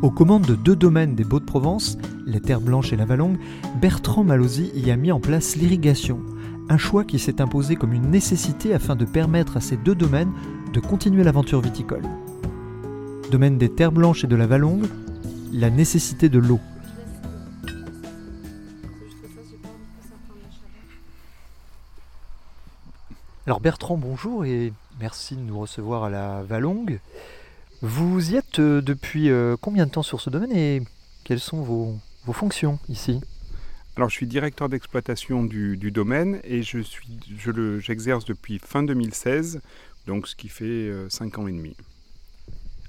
Aux commandes de deux domaines des Baux-de-Provence, les terres blanches et la Valongue, Bertrand Malosy y a mis en place l'irrigation, un choix qui s'est imposé comme une nécessité afin de permettre à ces deux domaines de continuer l'aventure viticole. Domaine des terres blanches et de la Valongue, la nécessité de l'eau. Alors Bertrand, bonjour et merci de nous recevoir à la Valongue. Vous y êtes euh, depuis euh, combien de temps sur ce domaine et quelles sont vos, vos fonctions ici? Alors, je suis directeur d'exploitation du, du domaine et je suis, je j'exerce depuis fin 2016, donc ce qui fait 5 ans et demi.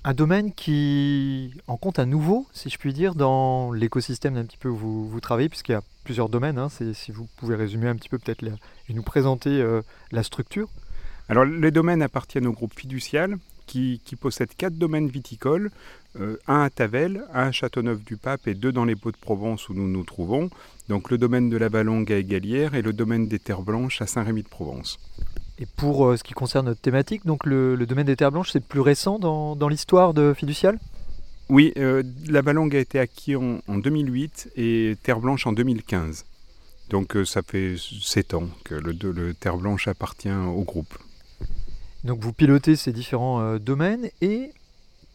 Un domaine qui en compte à nouveau, si je puis dire, dans l'écosystème d'un petit peu où vous, vous travaillez, puisqu'il y a plusieurs domaines. hein. Si vous pouvez résumer un petit peu peut-être et nous présenter euh, la structure. Alors, les domaines appartiennent au groupe fiducial qui, qui possède quatre domaines viticoles, euh, un à Tavel, un à Châteauneuf-du-Pape et deux dans les Baux-de-Provence où nous nous trouvons. Donc, le domaine de la Valongue à Égalière et le domaine des Terres Blanches à Saint-Rémy-de-Provence. Et pour euh, ce qui concerne notre thématique, donc le, le domaine des terres blanches, c'est plus récent dans, dans l'histoire de Fiducial? Oui, euh, la Valongue a été acquis en, en 2008 et Terre Blanche en 2015. Donc, ça fait 7 ans que le, le Terre Blanche appartient au groupe. Donc vous pilotez ces différents euh, domaines et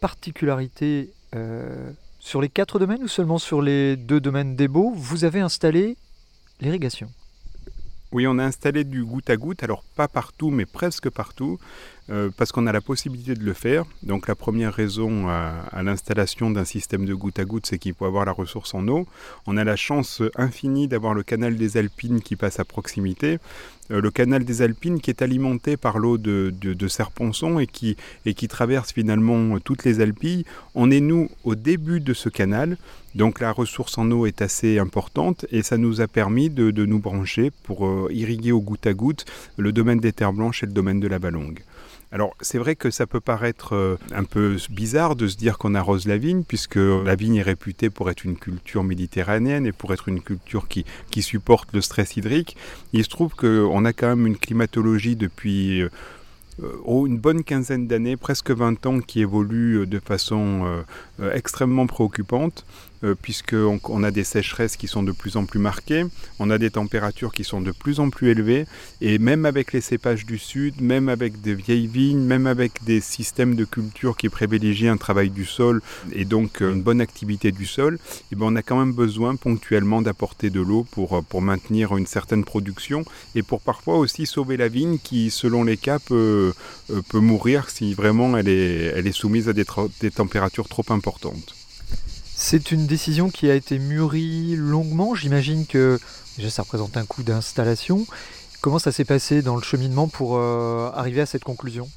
particularité euh, sur les quatre domaines ou seulement sur les deux domaines Baux, vous avez installé l'irrigation? Oui, on a installé du goutte à goutte, alors pas partout, mais presque partout, euh, parce qu'on a la possibilité de le faire. Donc la première raison à, à l'installation d'un système de goutte à goutte, c'est qu'il faut avoir la ressource en eau. On a la chance infinie d'avoir le canal des Alpines qui passe à proximité. Euh, le canal des Alpines qui est alimenté par l'eau de, de, de Serponçon et qui, et qui traverse finalement toutes les Alpilles. On est nous au début de ce canal, donc la ressource en eau est assez importante et ça nous a permis de, nous brancher pour euh, irriguer au goutte à goutte le domaine des terres blanches et le domaine de la Valongue. Alors c'est vrai que ça peut paraître euh, un peu bizarre de se dire qu'on arrose la vigne puisque la vigne est réputée pour être une culture méditerranéenne et pour être une culture qui, supporte le stress hydrique. Il se trouve qu'on a quand même une climatologie depuis euh, oh, une bonne quinzaine d'années, presque 20 ans, qui évolue de façon extrêmement préoccupante, puisqu'on on a des sécheresses qui sont de plus en plus marquées, on a des températures qui sont de plus en plus élevées, et même avec les cépages du sud, même avec des vieilles vignes, même avec des systèmes de culture qui privilégient un travail du sol et donc euh, une bonne activité du sol, eh ben, on a quand même besoin ponctuellement d'apporter de l'eau pour, euh, pour maintenir une certaine production et pour parfois aussi sauver la vigne qui, selon les cas, peut, euh, peut mourir si vraiment elle est, elle est soumise à des températures trop importantes. C'est une décision qui a été mûrie longuement. J'imagine que déjà ça représente un coût d'installation. Comment ça s'est passé dans le cheminement pour euh, arriver à cette conclusion?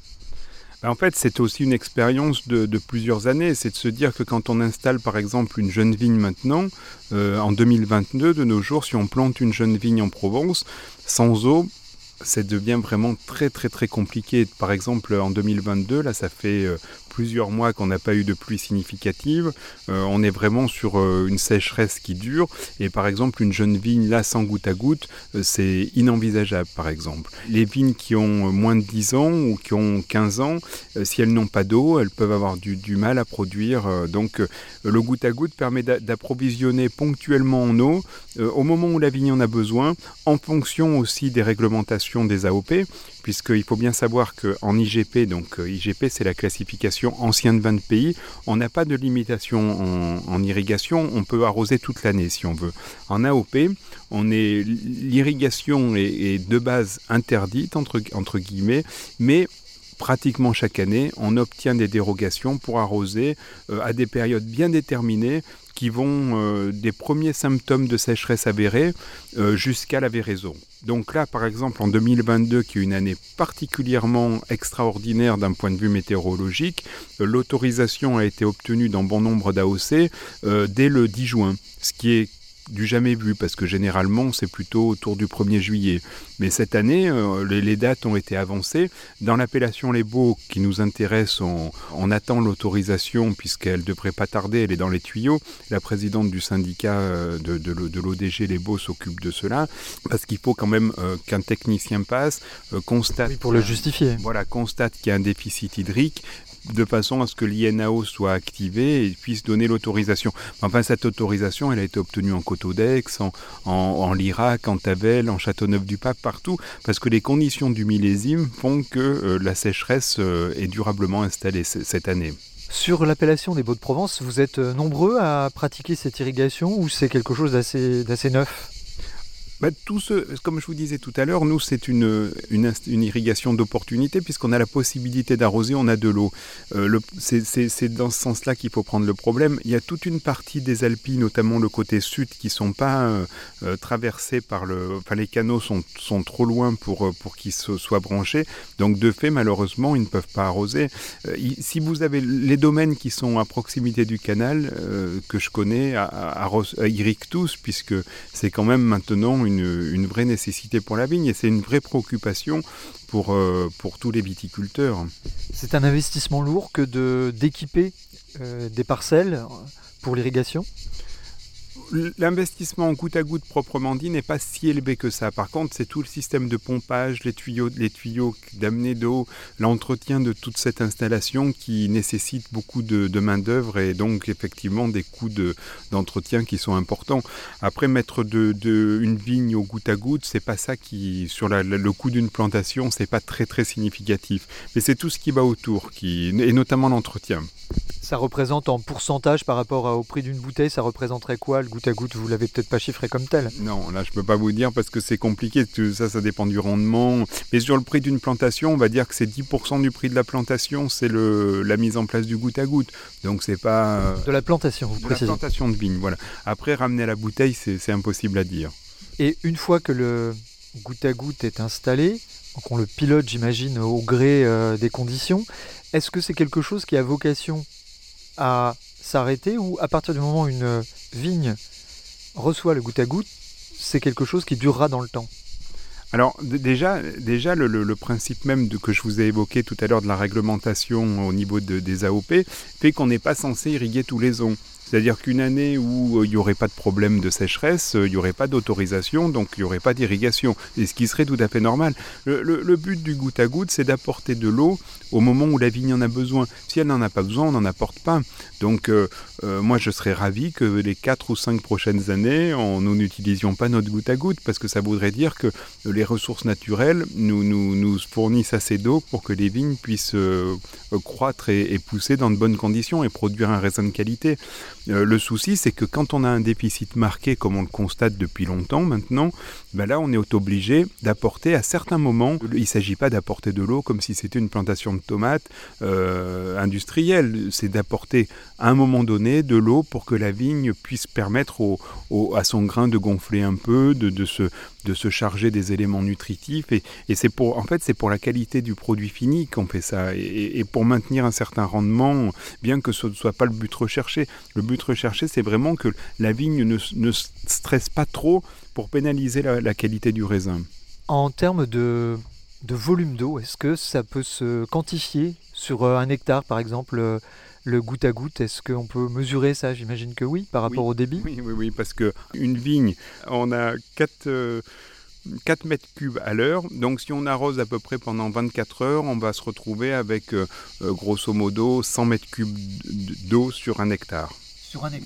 Ben, En fait, c'est aussi une expérience de, plusieurs années. C'est de se dire que quand on installe, par exemple, une jeune vigne maintenant, euh, en 2022, de nos jours, si on plante une jeune vigne en Provence, sans eau, ça devient vraiment très très très compliqué. Par exemple, en 2022, là, ça fait euh, plusieurs mois qu'on n'a pas eu de pluie significative. Euh, on est vraiment sur euh, une sécheresse qui dure. Et par exemple, une jeune vigne, là, sans goutte à goutte, euh, c'est inenvisageable, par exemple. Les vignes qui ont moins de 10 ans ou qui ont 15 ans, si elles n'ont pas d'eau, elles peuvent avoir du, du mal à produire. donc, le goutte à goutte permet d'a- d'approvisionner ponctuellement en eau au moment où la vigne en a besoin, en fonction aussi des réglementations des AOP, puisqu'il faut bien savoir qu'en IGP, donc euh, IGP c'est la classification ancien de 20 pays, on n'a pas de limitation en, irrigation, on peut arroser toute l'année si on veut. En AOP, l'irrigation est, de base interdite entre, entre guillemets, mais pratiquement chaque année, on obtient des dérogations pour arroser euh, à des périodes bien déterminées qui vont euh, des premiers symptômes de sécheresse avérés euh, jusqu'à la véraison. Donc là, par exemple, en 2022, qui est une année particulièrement extraordinaire d'un point de vue météorologique, l'autorisation a été obtenue dans bon nombre d'AOC dès le 10 juin, ce qui est du jamais vu parce que généralement c'est plutôt autour du 1er juillet. Mais cette année, euh, les, dates ont été avancées. Dans l'appellation Les Baux qui nous intéresse, on, attend l'autorisation puisqu'elle devrait pas tarder, elle est dans les tuyaux. La présidente du syndicat euh, de, de, l'ODG Les Baux s'occupe de cela parce qu'il faut quand même euh, qu'un technicien passe, constate... pour le justifier. Voilà, constate qu'il y a un déficit hydrique de façon à ce que l'INAO soit activé et puisse donner l'autorisation. Enfin, cette autorisation, elle a été obtenue en Cotodex, en, en, Lirac, en Tavel, en Châteauneuf-du-Pape, partout, parce que les conditions du millésime font que euh, la sécheresse euh, est durablement installée cette année. Sur l'appellation des Baux-de-Provence, vous êtes euh, nombreux à pratiquer cette irrigation ou c'est quelque chose d'assez neuf? Tout ce, comme je vous disais tout à l'heure, nous, c'est une, irrigation d'opportunité puisqu'on a la possibilité d'arroser, on a de l'eau. Euh, c'est dans ce sens-là qu'il faut prendre le problème. Il y a toute une partie des Alpes, notamment le côté sud, qui ne sont pas euh, euh, traversés par le... Enfin, les canaux sont, sont trop loin pour, pour qu'ils soient branchés. Donc, de fait, malheureusement, ils ne peuvent pas arroser. si vous avez les domaines qui sont à proximité du canal, que je connais, irriguent tous, puisque c'est quand même maintenant une, vraie nécessité pour la vigne et c'est une vraie préoccupation pour, euh, pour tous les viticulteurs. C'est un investissement lourd que d'équiper euh, des parcelles pour l'irrigation? L'investissement en goutte à goutte proprement dit n'est pas si élevé que ça. Par contre, c'est tout le système de pompage, les tuyaux, les tuyaux d'amener d'eau, l'entretien de toute cette installation qui nécessite beaucoup de, main-d'œuvre et donc effectivement des coûts d'entretien qui sont importants. Après, mettre une vigne au goutte à goutte, c'est pas ça qui, sur le coût d'une plantation, c'est pas très très significatif. Mais c'est tout ce qui va autour, qui, et notamment l'entretien. Ça représente en pourcentage par rapport au prix d'une bouteille, ça représenterait quoi le goutte à goutte? Vous l'avez peut-être pas chiffré comme tel. Non, là je peux pas vous dire parce que c'est compliqué, ça ça dépend du rendement. Mais sur le prix d'une plantation, on va dire que c'est 10% du prix de la plantation, c'est la mise en place du goutte à goutte. Donc c'est pas... Euh, de la plantation, vous de la plantation de vigne, voilà. Après ramener la bouteille, c'est impossible à dire. Et une fois que le goutte à goutte est installé, donc on le pilote j'imagine au gré euh, des conditions, est-ce que c'est quelque chose qui a vocation à s'arrêter ou à partir du moment où une vigne reçoit le goutte à goutte, c'est quelque chose qui durera dans le temps? Alors déjà, déjà le, principe même que je vous ai évoqué tout à l'heure de la réglementation au niveau des AOP fait qu'on n'est pas censé irriguer tous les ans. C'est-à-dire qu'une année où euh, il n'y aurait pas de problème de sécheresse, euh, il n'y aurait pas d'autorisation, donc il n'y aurait pas d'irrigation. Et ce qui serait tout à fait normal. Le, but du goutte à goutte, c'est d'apporter de l'eau au moment où la vigne en a besoin. Si elle n'en a pas besoin, on n'en apporte pas. Donc euh, moi, je serais ravi que les 4 ou 5 prochaines années, on, nous n'utilisions pas notre goutte à goutte, parce que ça voudrait dire que les ressources naturelles nous, nous, fournissent assez d'eau pour que les vignes puissent croître et, et, pousser dans de bonnes conditions et produire un raisin de qualité. Euh, le souci, c'est que quand on a un déficit marqué, comme on le constate depuis longtemps maintenant, ben là, on est obligé d'apporter à certains moments, il ne s'agit pas d'apporter de l'eau comme si c'était une plantation de tomates euh, industrielle, c'est d'apporter à un moment donné de l'eau pour que la vigne puisse permettre à son grain de gonfler un peu, de, se, charger des éléments nutritifs. Et, c'est pour, en fait, c'est pour la qualité du produit fini qu'on fait ça. Et, pour maintenir un certain rendement, bien que ce ne soit pas le but recherché. Le but recherché, c'est vraiment que la vigne ne, ne stresse pas trop pour pénaliser la, qualité du raisin. En termes de, volume d'eau, est-ce que ça peut se quantifier sur euh, un hectare par exemple euh, le goutte à goutte, est-ce qu'on peut mesurer ça? J'imagine que oui, par rapport au débit. Oui, oui, oui, parce qu'une vigne, on a 4, 4 euh, mètres cubes à l'heure. Donc si on arrose à peu près pendant 24 heures, on va se retrouver avec grosso modo 100 mètres cubes d'eau sur un hectare.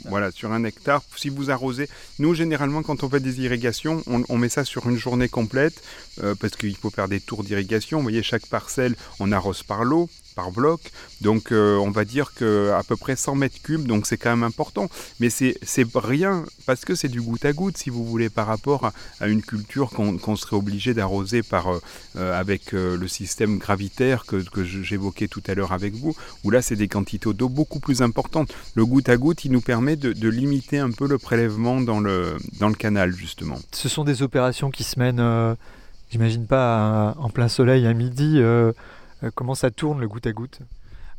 Voilà, sur un hectare. Si vous arrosez, nous généralement quand on fait des irrigations, on, met ça sur une journée complète euh, parce qu'il faut faire des tours d'irrigation. Vous voyez, chaque parcelle, on arrose par l'eau. Par bloc. Donc euh, on va dire que à peu près 100 mètres cubes, donc c'est quand même important. Mais c'est rien parce que c'est du goutte à goutte, si vous voulez, par rapport à, une culture qu'on serait obligé d'arroser par euh, euh, avec le système gravitaire que, que j'évoquais tout à l'heure avec vous, où là c'est des quantités d'eau beaucoup plus importantes. Le goutte à goutte, il nous permet de, limiter un peu le prélèvement dans le, dans le canal, justement. Ce sont des opérations qui se mènent, j'imagine pas, en plein soleil à midi. Comment ça tourne le goutte à goutte?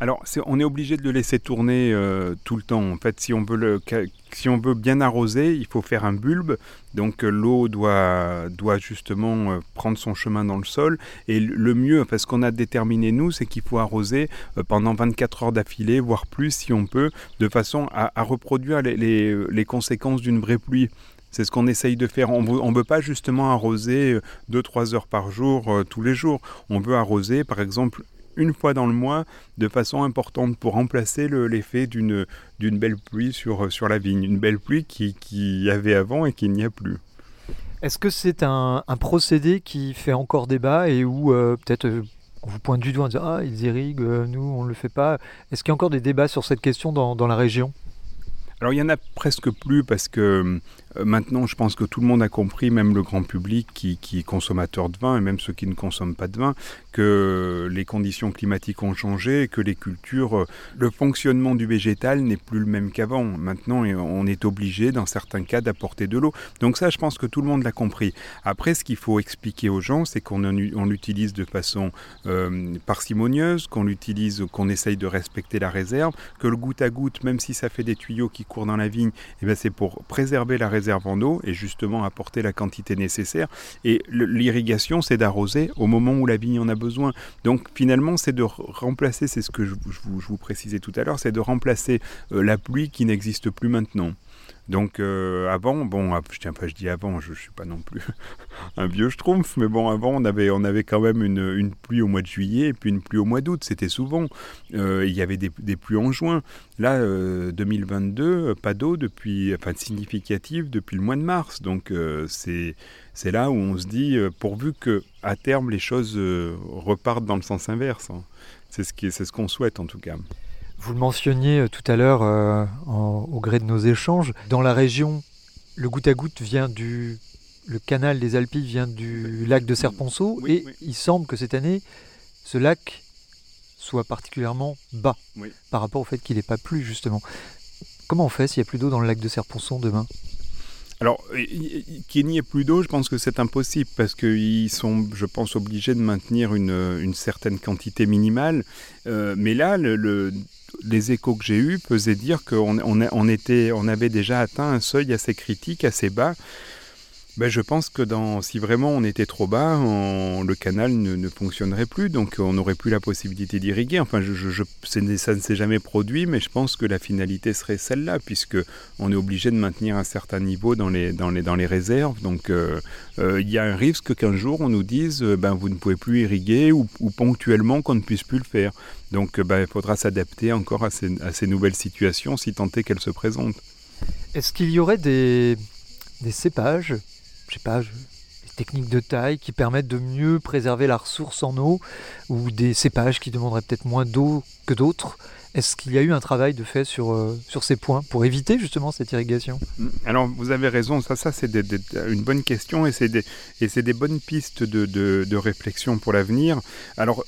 Alors, on est obligé de le laisser tourner euh, tout le temps. En fait, si on, veut bien arroser, il faut faire un bulbe. Donc, euh, l'eau doit, justement euh, prendre son chemin dans le sol. Et le mieux, parce qu'on a déterminé nous, c'est qu'il faut arroser pendant 24 heures d'affilée, voire plus si on peut, de façon à, reproduire les, conséquences d'une vraie pluie. C'est ce qu'on essaye de faire. On ne veut pas justement arroser 2-3 heures par jour tous les jours. On veut arroser par exemple une fois dans le mois de façon importante pour remplacer l'effet d'une belle pluie sur, sur la vigne. Une belle pluie qui, qui y avait avant et qui n'y a plus. Est-ce que c'est un, procédé qui fait encore débat et où euh, peut-être euh, on vous pointe du doigt en disant Ah, ils irriguent, euh, nous on ne le fait pas Est-ce qu'il y a encore des débats sur cette question dans, dans la région? Alors il y en a presque plus parce que euh, maintenant, je pense que tout le monde a compris, même le grand public qui, est consommateur de vin et même ceux qui ne consomment pas de vin, que les conditions climatiques ont changé que les cultures, euh, le fonctionnement du végétal n'est plus le même qu'avant. Maintenant, on est obligé, dans certains cas, d'apporter de l'eau. Donc ça, je pense que tout le monde l'a compris. Après, ce qu'il faut expliquer aux gens, c'est qu'on l'utilise de façon euh, parcimonieuse, qu'on l'utilise, qu'on essaye de respecter la réserve, que le goutte à goutte, même si ça fait des tuyaux qui courent dans la vigne, eh ben, c'est pour préserver la réserve en eau et justement apporter la quantité nécessaire. Et l'irrigation, c'est d'arroser au moment où la vigne en a besoin. Donc finalement, c'est de remplacer, c'est ce que je, vous, précisais tout à l'heure, c'est de remplacer euh, la pluie qui n'existe plus maintenant. Donc euh, avant, bon, ah, je tiens pas, je dis avant, je, ne suis pas non plus un vieux schtroumpf, mais bon, avant on avait, on avait quand même une, pluie au mois de juillet et puis une pluie au mois d'août, c'était souvent. Euh, il y avait des, pluies en juin. Là, 2022, euh, pas d'eau depuis, enfin significative depuis le mois de mars. Donc c'est c'est là où on se dit, pourvu que à terme les choses repartent dans le sens inverse. Hein. C'est ce c'est ce qu'on souhaite en tout cas. Vous le mentionniez euh, tout à l'heure euh, au gré de nos échanges. Dans la région, le goutte à goutte vient du. Le canal des Alpilles vient du lac de Serponceau et il semble que cette année, ce lac soit particulièrement bas par rapport au fait qu'il n'ait pas plu justement. Comment on fait s'il n'y a plus d'eau dans le lac de Serponçon demain? Alors, qu'il n'y ait plus d'eau, je pense que c'est impossible parce qu'ils sont, je pense, obligés de maintenir une, certaine quantité minimale. Euh, mais là, le, les échos que j'ai eus faisaient dire qu'on on, était, on avait déjà atteint un seuil assez critique, assez bas. Ben, je pense que dans, si vraiment on était trop bas, le canal ne, fonctionnerait plus, donc on n'aurait plus la possibilité d'irriguer. Enfin, ça ne s'est jamais produit, mais je pense que la finalité serait celle-là, puisque on est obligé de maintenir un certain niveau dans les, dans les, dans les réserves. Donc, euh, euh, il y a un risque qu'un jour on nous dise, euh, ben, vous ne pouvez plus irriguer, ou, ponctuellement qu'on ne puisse plus le faire. Donc, ben, il faudra s'adapter encore à ces, à ces nouvelles situations, si tant est qu'elles se présentent. Est-ce qu'il y aurait des, des cépages je sais pas, des techniques de taille qui permettent de mieux préserver la ressource en eau ou des cépages qui demanderaient peut-être moins d'eau que d'autres. Est-ce qu'il y a eu un travail de fait sur, euh, sur ces points pour éviter justement cette irrigation? Mm. Alors vous avez raison, ça, ça c'est une bonne question et c'est des, des bonnes pistes de, de, réflexion pour l'avenir. Alors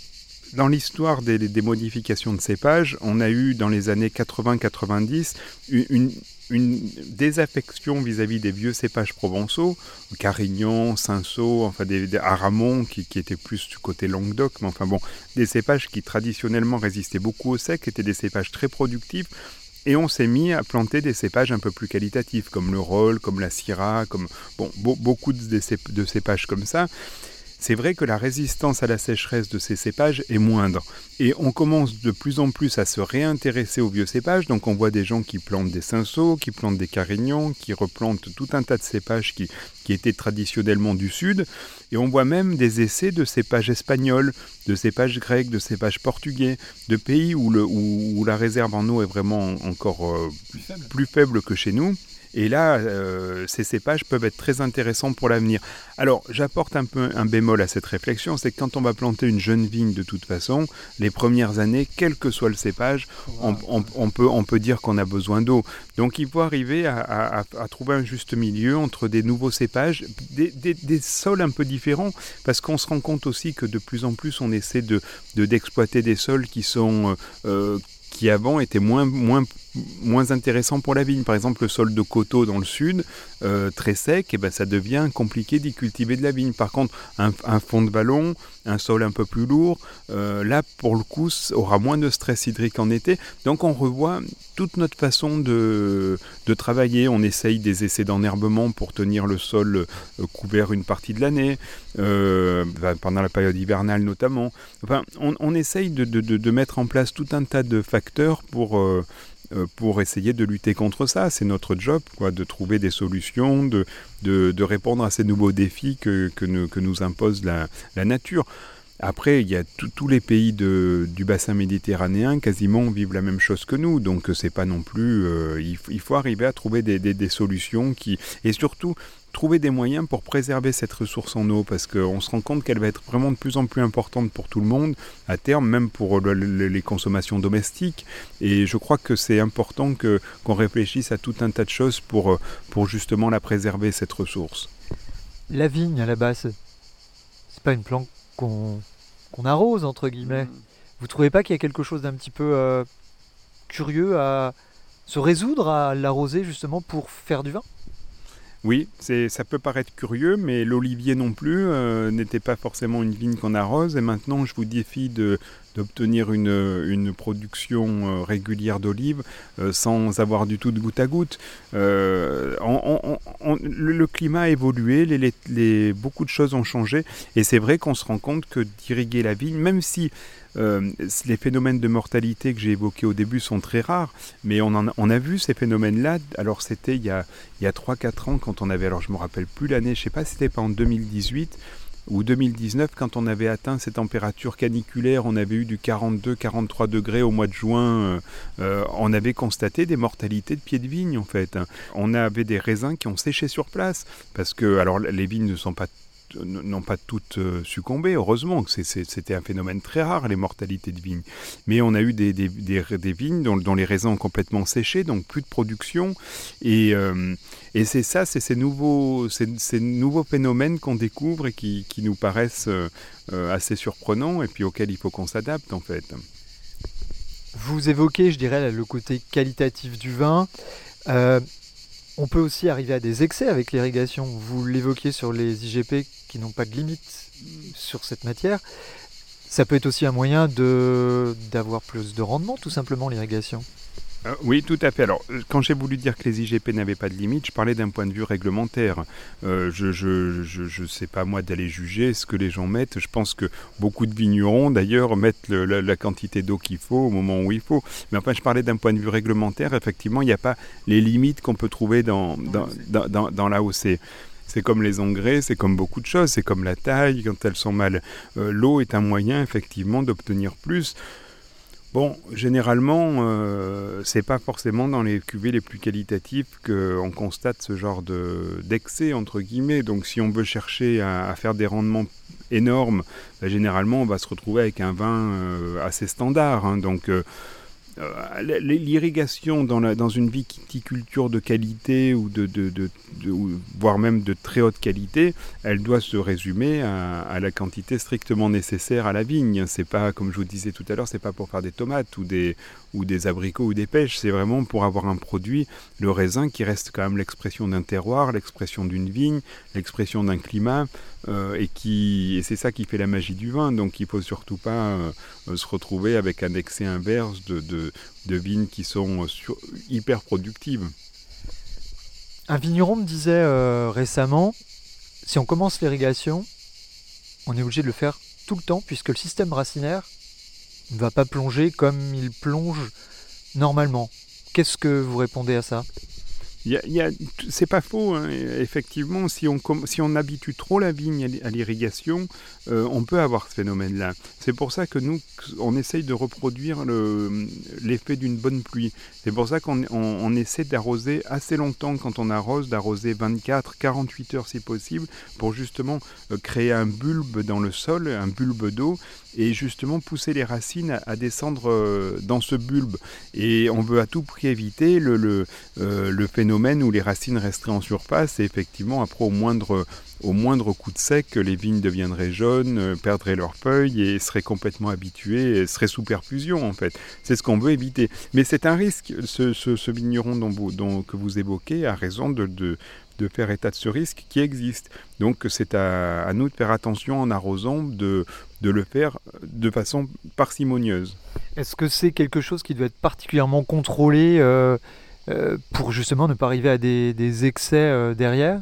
dans l'histoire des, des, modifications de cépages, on a eu dans les années 80-90 une, une désaffection vis-à-vis des vieux cépages provençaux, Carignan, Cinsault, enfin des, des Aramon qui, qui, étaient plus du côté Languedoc, mais enfin bon, des cépages qui traditionnellement résistaient beaucoup au sec, étaient des cépages très productifs, et on s'est mis à planter des cépages un peu plus qualitatifs, comme le Roll, comme la Syrah, comme bon, beaucoup de, de cépages comme ça c'est vrai que la résistance à la sécheresse de ces cépages est moindre. Et on commence de plus en plus à se réintéresser aux vieux cépages. Donc on voit des gens qui plantent des cinceaux, qui plantent des carignons, qui replantent tout un tas de cépages qui, qui étaient traditionnellement du sud. Et on voit même des essais de cépages espagnols, de cépages grecs, de cépages portugais, de pays où, le, où, la réserve en eau est vraiment encore euh, plus faible que chez nous. Et là, euh, ces cépages peuvent être très intéressants pour l'avenir. Alors, j'apporte un peu un bémol à cette réflexion, c'est que quand on va planter une jeune vigne de toute façon, les premières années, quel que soit le cépage, on, peut, on peut dire qu'on a besoin d'eau. Donc il faut arriver à, trouver un juste milieu entre des nouveaux cépages, des, sols un peu différents, parce qu'on se rend compte aussi que de plus en plus on essaie de d'exploiter des sols qui sont euh, euh, qui avant étaient moins, moins moins intéressant pour la vigne. Par exemple, le sol de coteau dans le sud, euh, très sec, et eh ben, ça devient compliqué d'y cultiver de la vigne. Par contre, un, fond de vallon, un sol un peu plus lourd, euh, là, pour le coup, aura moins de stress hydrique en été. Donc, on revoit toute notre façon de, de travailler. On essaye des essais d'enherbement pour tenir le sol euh, couvert une partie de l'année, pendant la période hivernale notamment. Enfin, on, essaye de, de, de, mettre en place tout un tas de facteurs pour pour essayer de lutter contre ça. C'est notre job, quoi, de trouver des solutions, de, de, répondre à ces nouveaux défis que, que, nous, impose la, nature. Après, il y a tous les pays de, du bassin méditerranéen quasiment vivent la même chose que nous, donc c'est pas non plus. Euh, il, faut arriver à trouver des, des, solutions qui et surtout trouver des moyens pour préserver cette ressource en eau, parce qu'on se rend compte qu'elle va être vraiment de plus en plus importante pour tout le monde, à terme, même pour les consommations domestiques. Et je crois que c'est important que, qu'on réfléchisse à tout un tas de choses pour, pour justement la préserver, cette ressource. La vigne, à la base, c'est pas une plante qu'on, qu'on arrose, entre guillemets. Mm. Vous trouvez pas qu'il y a quelque chose d'un petit peu euh, curieux à se résoudre à l'arroser justement pour faire du vin? Oui, ça peut paraître curieux, mais l'olivier non plus euh, n'était pas forcément une vigne qu'on arrose. Et maintenant, je vous défie d'obtenir une, production euh, régulière d'olives euh, sans avoir du tout de goutte à goutte. le, climat a évolué, beaucoup de choses ont changé, et c'est vrai qu'on se rend compte que d'irriguer la vigne, même si euh, les phénomènes de mortalité que j'ai évoqués au début sont très rares, mais on, on a vu ces phénomènes-là. Alors c'était il y a, il y a 3-4 ans quand on avait, alors je me rappelle plus l'année, je sais pas si c'était pas en 2018 ou 2019 quand on avait atteint ces températures caniculaires, on avait eu du 42-43 degrés au mois de juin, euh, euh, on avait constaté des mortalités de pieds de vigne en fait. On avait des raisins qui ont séché sur place parce que alors les vignes ne sont pas n'ont pas toutes euh, succombé, heureusement, que c'était un phénomène très rare, les mortalités de vignes. Mais on a eu des, vignes dont, les raisins ont complètement séché, donc plus de production. Et, euh, c'est ça, c'est ces nouveaux, ces, nouveaux phénomènes qu'on découvre et qui, nous paraissent euh, assez surprenants et puis auxquels il faut qu'on s'adapte en fait. Vous évoquez, je dirais, le côté qualitatif du vin. On peut aussi arriver à des excès avec l'irrigation. Vous l'évoquiez sur les IGP qui n'ont pas de limite sur cette matière. Ça peut être aussi un moyen d'avoir plus de rendement, tout simplement, l'irrigation. Euh, oui, tout à fait. Alors, quand j'ai voulu dire que les IGP n'avaient pas de limite, je parlais d'un point de vue réglementaire. Euh, je ne je, sais pas moi d'aller juger ce que les gens mettent. Je pense que beaucoup de vignerons, d'ailleurs, mettent la, quantité d'eau qu'il faut au moment où il faut. Mais enfin, je parlais d'un point de vue réglementaire. Effectivement, il n'y a pas les limites qu'on peut trouver dans, dans, dans, dans, l'AOC. C'est comme les engrais, c'est comme beaucoup de choses, c'est comme la taille, quand elles sont mal. L'eau est un moyen effectivement d'obtenir plus. Bon, généralement, euh, c'est pas forcément dans les cuvées les plus qualitatives qu'on constate ce genre d'excès, entre guillemets. Donc, si on veut chercher à, faire des rendements énormes, bah, généralement, on va se retrouver avec un vin euh, assez standard. Hein. donc, euh, euh, l'irrigation dans, dans, une viticulture de qualité ou de, voire même de très haute qualité, elle doit se résumer à, la quantité strictement nécessaire à la vigne. C'est pas, comme je vous disais tout à l'heure, c'est pas pour faire des tomates ou des, ou des abricots ou des pêches. C'est vraiment pour avoir un produit, le raisin, qui reste quand même l'expression d'un terroir, l'expression d'une vigne, l'expression d'un climat. Euh, et, qui, et c'est ça qui fait la magie du vin. Donc il faut surtout pas euh, se retrouver avec un excès inverse de, de, vignes qui sont hyper productives. Un vigneron me disait euh, récemment, si on commence l'irrigation, on est obligé de le faire tout le temps puisque le système racinaire ne va pas plonger comme il plonge normalement. Qu'est-ce que vous répondez à ça? C'est pas faux, hein. effectivement, si on, si on habitue trop la vigne à l'irrigation, euh, on peut avoir ce phénomène-là. C'est pour ça que nous, on essaye de reproduire l'effet d'une bonne pluie. C'est pour ça qu'on essaie d'arroser assez longtemps quand on arrose, d'arroser 24, 48 heures si possible, pour justement euh, créer un bulbe dans le sol, un bulbe d'eau, et justement pousser les racines à, descendre euh, dans ce bulbe. Et on veut à tout prix éviter le, le, le phénomène où les racines resteraient en surface et effectivement après au moindre au moindre coup de sec, les vignes deviendraient jaunes, euh, perdraient leurs feuilles et seraient complètement habituées, seraient sous perfusion en fait. C'est ce qu'on veut éviter. Mais c'est un risque. Ce, vigneron dont que vous évoquez a raison de, faire état de ce risque qui existe. Donc c'est à, nous de faire attention en arrosant, de, le faire de façon parcimonieuse. Est-ce que c'est quelque chose qui doit être particulièrement contrôlé euh, euh, pour justement ne pas arriver à des excès derrière?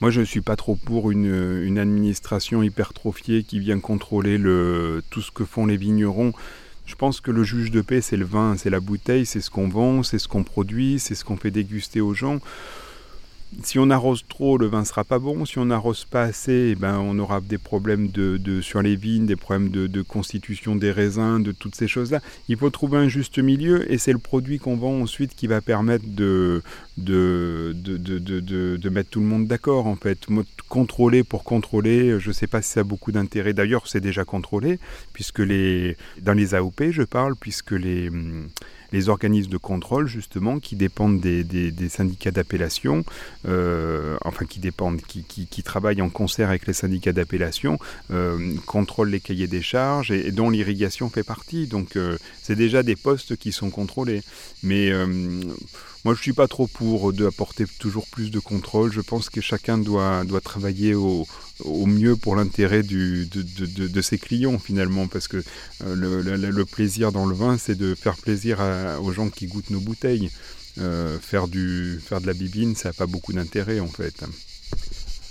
Moi, je ne suis pas trop pour une, administration hypertrophiée qui vient contrôler le, tout ce que font les vignerons. Je pense que le juge de paix, c'est le vin, c'est la bouteille, c'est ce qu'on vend, c'est ce qu'on produit, c'est ce qu'on fait déguster aux gens si on arrose trop, le vin sera pas bon. Si on n'arrose pas assez, eh ben, on aura des problèmes de, sur les vignes, des problèmes de, constitution des raisins, de toutes ces choses-là. Il faut trouver un juste milieu et c'est le produit qu'on vend ensuite qui va permettre de, de, mettre tout le monde d'accord en fait. Contrôler pour contrôler, je ne sais pas si ça a beaucoup d'intérêt. D'ailleurs, c'est déjà contrôlé, puisque les, dans les AOP, je parle, puisque les les organismes de contrôle, justement, qui dépendent des, syndicats d'appellation, euh, enfin qui dépendent, qui, travaillent en concert avec les syndicats d'appellation, euh, contrôlent les cahiers des charges et, dont l'irrigation fait partie. Donc euh, c'est déjà des postes qui sont contrôlés. Mais moi, je suis pas trop pour d'apporter toujours plus de contrôle. Je pense que chacun doit, doit travailler au, au mieux pour l'intérêt de, de, de, ses clients finalement, parce que euh, le, le, plaisir dans le vin, c'est de faire plaisir aux gens qui goûtent nos bouteilles. Euh, faire, du, faire de la bibine, ça n'a pas beaucoup d'intérêt en fait.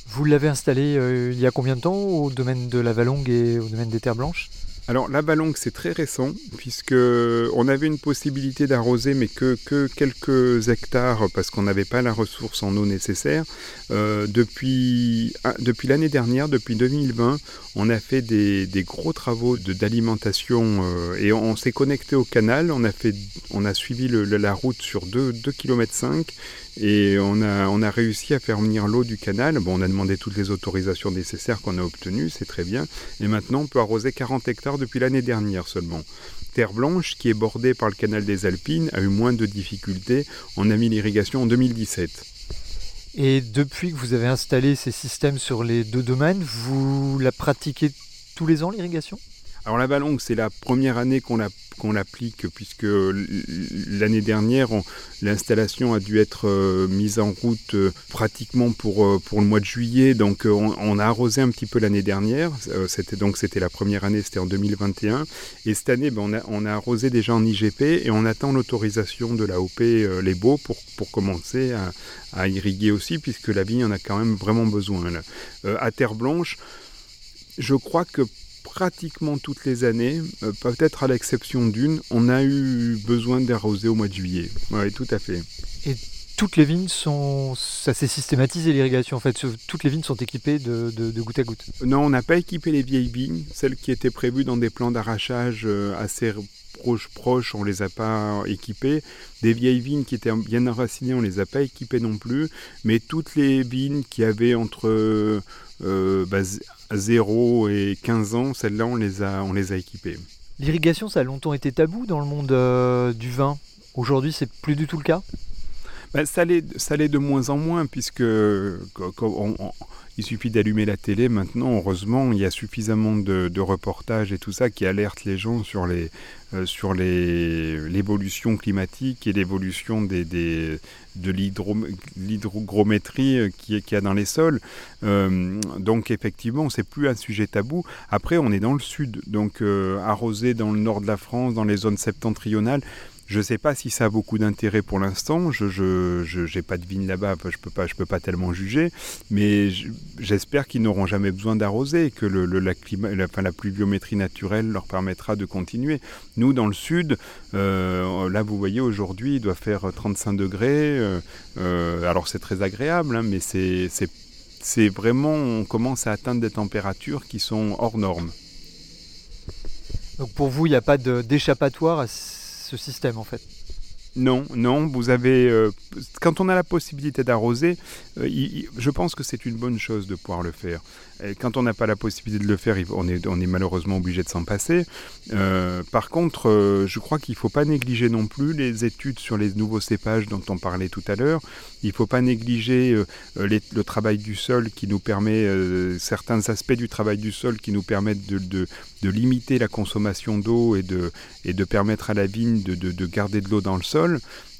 Vous l'avez installé euh, il y a combien de temps au domaine de la Valongue et au domaine des Terres Blanches? Alors la Valongue c'est très récent puisque on avait une possibilité d'arroser mais que, que, quelques hectares parce qu'on n'avait pas la ressource en eau nécessaire. Euh, depuis ah, depuis l'année dernière, depuis 2020, on a fait des, gros travaux d'alimentation euh, et on, s'est connecté au canal. On a suivi la route sur 2,5 km et on a, on a réussi à faire venir l'eau du canal. Bon, on a demandé toutes les autorisations nécessaires qu'on a obtenues, c'est très bien. Et maintenant, on peut arroser 40 hectares depuis l'année dernière seulement. Terre Blanche, qui est bordée par le canal des Alpines, a eu moins de difficultés. On a mis l'irrigation en 2017. Et depuis que vous avez installé ces systèmes sur les deux domaines, vous la pratiquez tous les ans, l'irrigation? Alors la Valongue, c'est la première année qu'on l'applique, puisque l'année dernière, l'installation a dû être euh, mise en route euh, pratiquement pour, euh, pour le mois de juillet. Donc on, a arrosé un petit peu l'année dernière. c'était donc c'était la première année, c'était en 2021. Et cette année, ben, on, a, on, a, arrosé déjà en IGP et on attend l'autorisation de la OP Les Beaux pour, pour commencer à, à, irriguer aussi, puisque la vigne en a quand même vraiment besoin. à Terre Blanche, je crois que pratiquement toutes les années, euh, peut-être à l'exception d'une, on a eu besoin d'arroser au mois de juillet. Oui, tout à fait. Et toutes les vignes sont. Ça s'est systématisé l'irrigation en fait. Toutes les vignes sont équipées de, goutte à goutte. Non, on n'a pas équipé les vieilles vignes, celles qui étaient prévues dans des plans d'arrachage euh, assez proches, proches, on les a pas équipées. Des vieilles vignes qui étaient bien enracinées, on les a pas équipées non plus. Mais toutes les vignes qui avaient entre euh, bah, 0 et 15 ans, celles-là, on, les a, on les a équipées. L'irrigation, ça a longtemps été tabou dans le monde euh, du vin. Aujourd'hui, c'est plus du tout le cas? Ben, ça l'est de moins en moins, puisque il suffit d'allumer la télé maintenant. Heureusement, il y a suffisamment de, reportages et tout ça qui alertent les gens sur les euh, sur l'évolution climatique et l'évolution de l'hydrogrométrie euh, qu'il y a dans les sols. Euh, donc effectivement, c'est plus un sujet tabou. Après, on est dans le sud, donc arrosé dans le nord de la France, dans les zones septentrionales Je ne sais pas si ça a beaucoup d'intérêt pour l'instant. Je n'ai pas de vigne là-bas, je je peux pas tellement juger. Mais j'espère qu'ils n'auront jamais besoin d'arroser, que le, la, pluviométrie naturelle leur permettra de continuer. Nous, dans le sud, euh, là, vous voyez, aujourd'hui, il doit faire 35 degrés. Euh, euh, alors, c'est très agréable, hein, mais c'est vraiment, on commence à atteindre des températures qui sont hors normes. Donc pour vous, il n'y a pas d'échappatoire à ce système en fait non, non, vous avez. Euh, quand on a la possibilité d'arroser, euh, je pense que c'est une bonne chose de pouvoir le faire. Quand on n'a pas la possibilité de le faire, on est, malheureusement obligé de s'en passer. Euh, par contre, je crois qu'il ne faut pas négliger non plus les études sur les nouveaux cépages dont on parlait tout à l'heure. Il ne faut pas négliger le travail du sol qui nous permet, certains aspects du travail du sol qui nous permettent de, limiter la consommation d'eau et de, et de permettre à la vigne de garder de l'eau dans le sol.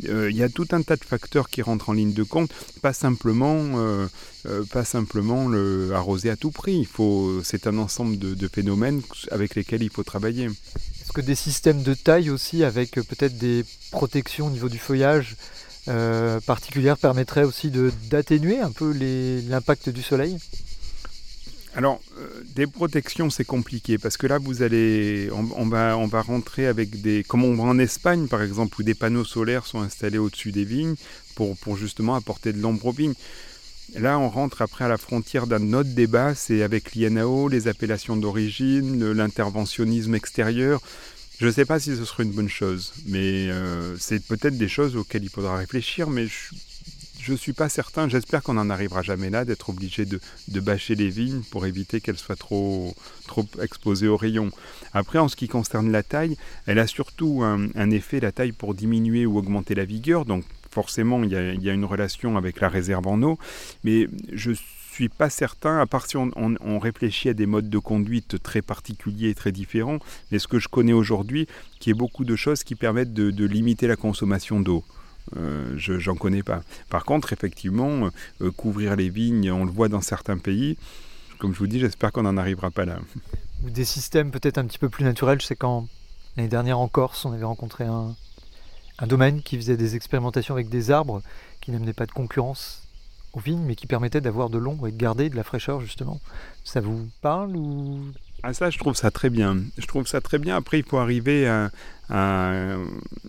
Euh, il y a tout un tas de facteurs qui rentrent en ligne de compte, pas simplement, euh, euh, pas simplement le arroser à tout prix. c'est un ensemble de, phénomènes avec lesquels il faut travailler. Est-ce que des systèmes de taille aussi, avec peut-être des protections au niveau du feuillage particulières, permettraient aussi d'atténuer un peu l'impact du soleil? Alors, euh, des protections, c'est compliqué parce que là, vous allez, on, va, on va rentrer avec des, comme on va en Espagne par exemple, où des panneaux solaires sont installés au-dessus des vignes pour, pour justement apporter de l'ombre aux vignes. Là, on rentre après à la frontière d'un autre débat, c'est avec l'INAO, les appellations d'origine, l'interventionnisme extérieur. Je ne sais pas si ce serait une bonne chose, mais euh, c'est peut-être des choses auxquelles il faudra réfléchir, mais je je ne suis pas certain, j'espère qu'on n'en arrivera jamais là, d'être obligé de, bâcher les vignes pour éviter qu'elles soient trop, trop exposées aux rayons. Après, en ce qui concerne la taille, elle a surtout un, effet, la taille, pour diminuer ou augmenter la vigueur. Donc forcément, il y, a, une relation avec la réserve en eau. Mais je suis pas certain, à part si on, réfléchit à des modes de conduite très particuliers et très différents, mais ce que je connais aujourd'hui, qui est beaucoup de choses qui permettent de limiter la consommation d'eau. Euh, je j'en connais pas. Par contre, effectivement, euh, euh, couvrir les vignes, on le voit dans certains pays. Comme je vous dis, j'espère qu'on n'en arrivera pas là. Ou des systèmes peut-être un petit peu plus naturels. Je sais quand l'année dernière en Corse, on avait rencontré un, domaine qui faisait des expérimentations avec des arbres qui n'amenaient pas de concurrence aux vignes, mais qui permettaient d'avoir de l'ombre et de garder de la fraîcheur justement. Ça vous parle ou ah ça, je trouve ça très bien. Je trouve ça très bien. Après, il faut arriver à,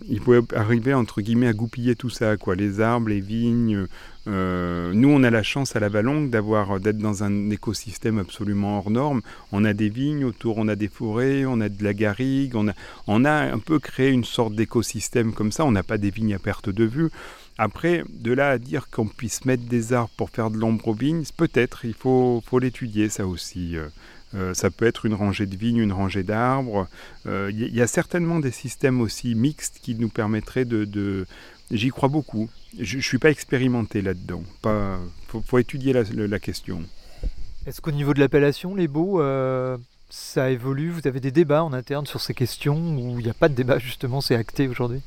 il faut arriver entre guillemets à goupiller tout ça, quoi. Les arbres, les vignes. Euh, nous, on a la chance à la Vallongue d'avoir d'être dans un écosystème absolument hors norme. On a des vignes autour, on a des forêts, on a de la garrigue, on a, on a un peu créé une sorte d'écosystème comme ça. On n'a pas des vignes à perte de vue. Après, de là à dire qu'on puisse mettre des arbres pour faire de l'ombre aux vignes, peut-être, il faut, l'étudier ça aussi. Euh. Euh, ça peut être une rangée de vignes, une rangée d'arbres. Il euh, y, a certainement des systèmes aussi mixtes qui nous permettraient de... J'y crois beaucoup. Je ne suis pas expérimenté là-dedans. Il faut, étudier la, question. Est-ce qu'au niveau de l'appellation, les beaux, ça évolue? Vous avez des débats en interne sur ces questions ou il n'y a pas de débat justement, c'est acté aujourd'hui?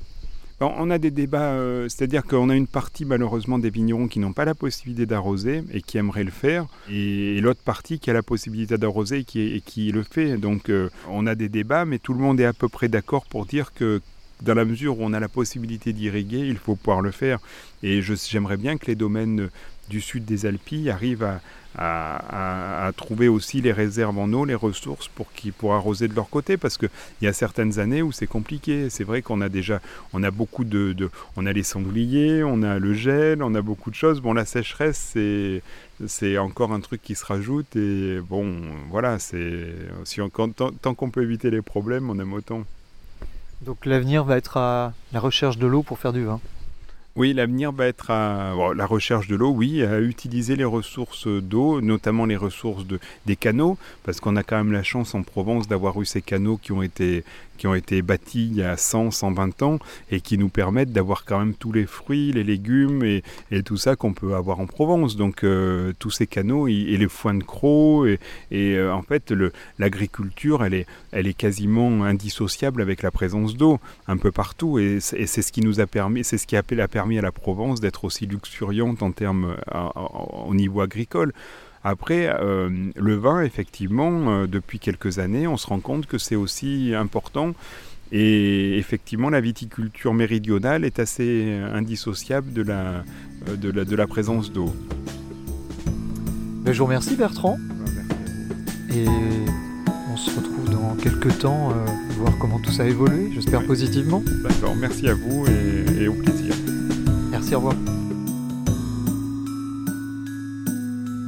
On a des débats, euh, c'est-à-dire qu'on a une partie malheureusement des vignerons qui n'ont pas la possibilité d'arroser et qui aimeraient le faire, et, l'autre partie qui a la possibilité d'arroser et qui, le fait. Donc euh, on a des débats, mais tout le monde est à peu près d'accord pour dire que dans la mesure où on a la possibilité d'irriguer, il faut pouvoir le faire. Et j'aimerais bien que les domaines du sud des Alpes arrivent à, trouver aussi les réserves en eau, les ressources pour, pour arroser de leur côté, parce qu'il y a certaines années où c'est compliqué. C'est vrai qu'on a déjà, on a beaucoup de, on a les sangliers, on a le gel, on a beaucoup de choses. Bon, la sécheresse, c'est, c'est encore un truc qui se rajoute et bon, voilà, c'est, si tant, tant qu'on peut éviter les problèmes, on aime autant. Donc l'avenir va être à la recherche de l'eau pour faire du vin. Oui, l'avenir va être à la recherche de l'eau, oui, à utiliser les ressources d'eau, notamment les ressources de, des canaux, parce qu'on a quand même la chance en Provence d'avoir eu ces canaux qui ont été qui ont été bâtis il y a 100, 120 ans et qui nous permettent d'avoir quand même tous les fruits, les légumes et, tout ça qu'on peut avoir en Provence. Donc euh, tous ces canaux et, les foins de crocs et, euh, en fait l'agriculture elle est, elle est quasiment indissociable avec la présence d'eau un peu partout et, c'est ce qui nous a permis, c'est ce qui a permis à la Provence d'être aussi luxuriante en termes au niveau agricole. Après, euh, le vin, effectivement, euh, depuis quelques années, on se rend compte que c'est aussi important Et effectivement, la viticulture méridionale est assez indissociable de la, de la, de la présence d'eau. Ben, je vous remercie Bertrand. Et on se retrouve dans quelques temps, euh, voir comment tout ça a évolué, j'espère Ouais. positivement. D'accord, merci à vous et, et au plaisir. Merci, au revoir.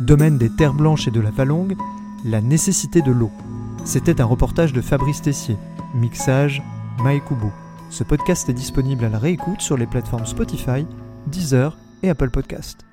Domaine des terres blanches et de la Valongue, la nécessité de l'eau. C'était un reportage de Fabrice Tessier, mixage Maekubo. Ce podcast est disponible à la réécoute sur les plateformes Spotify, Deezer et Apple Podcast.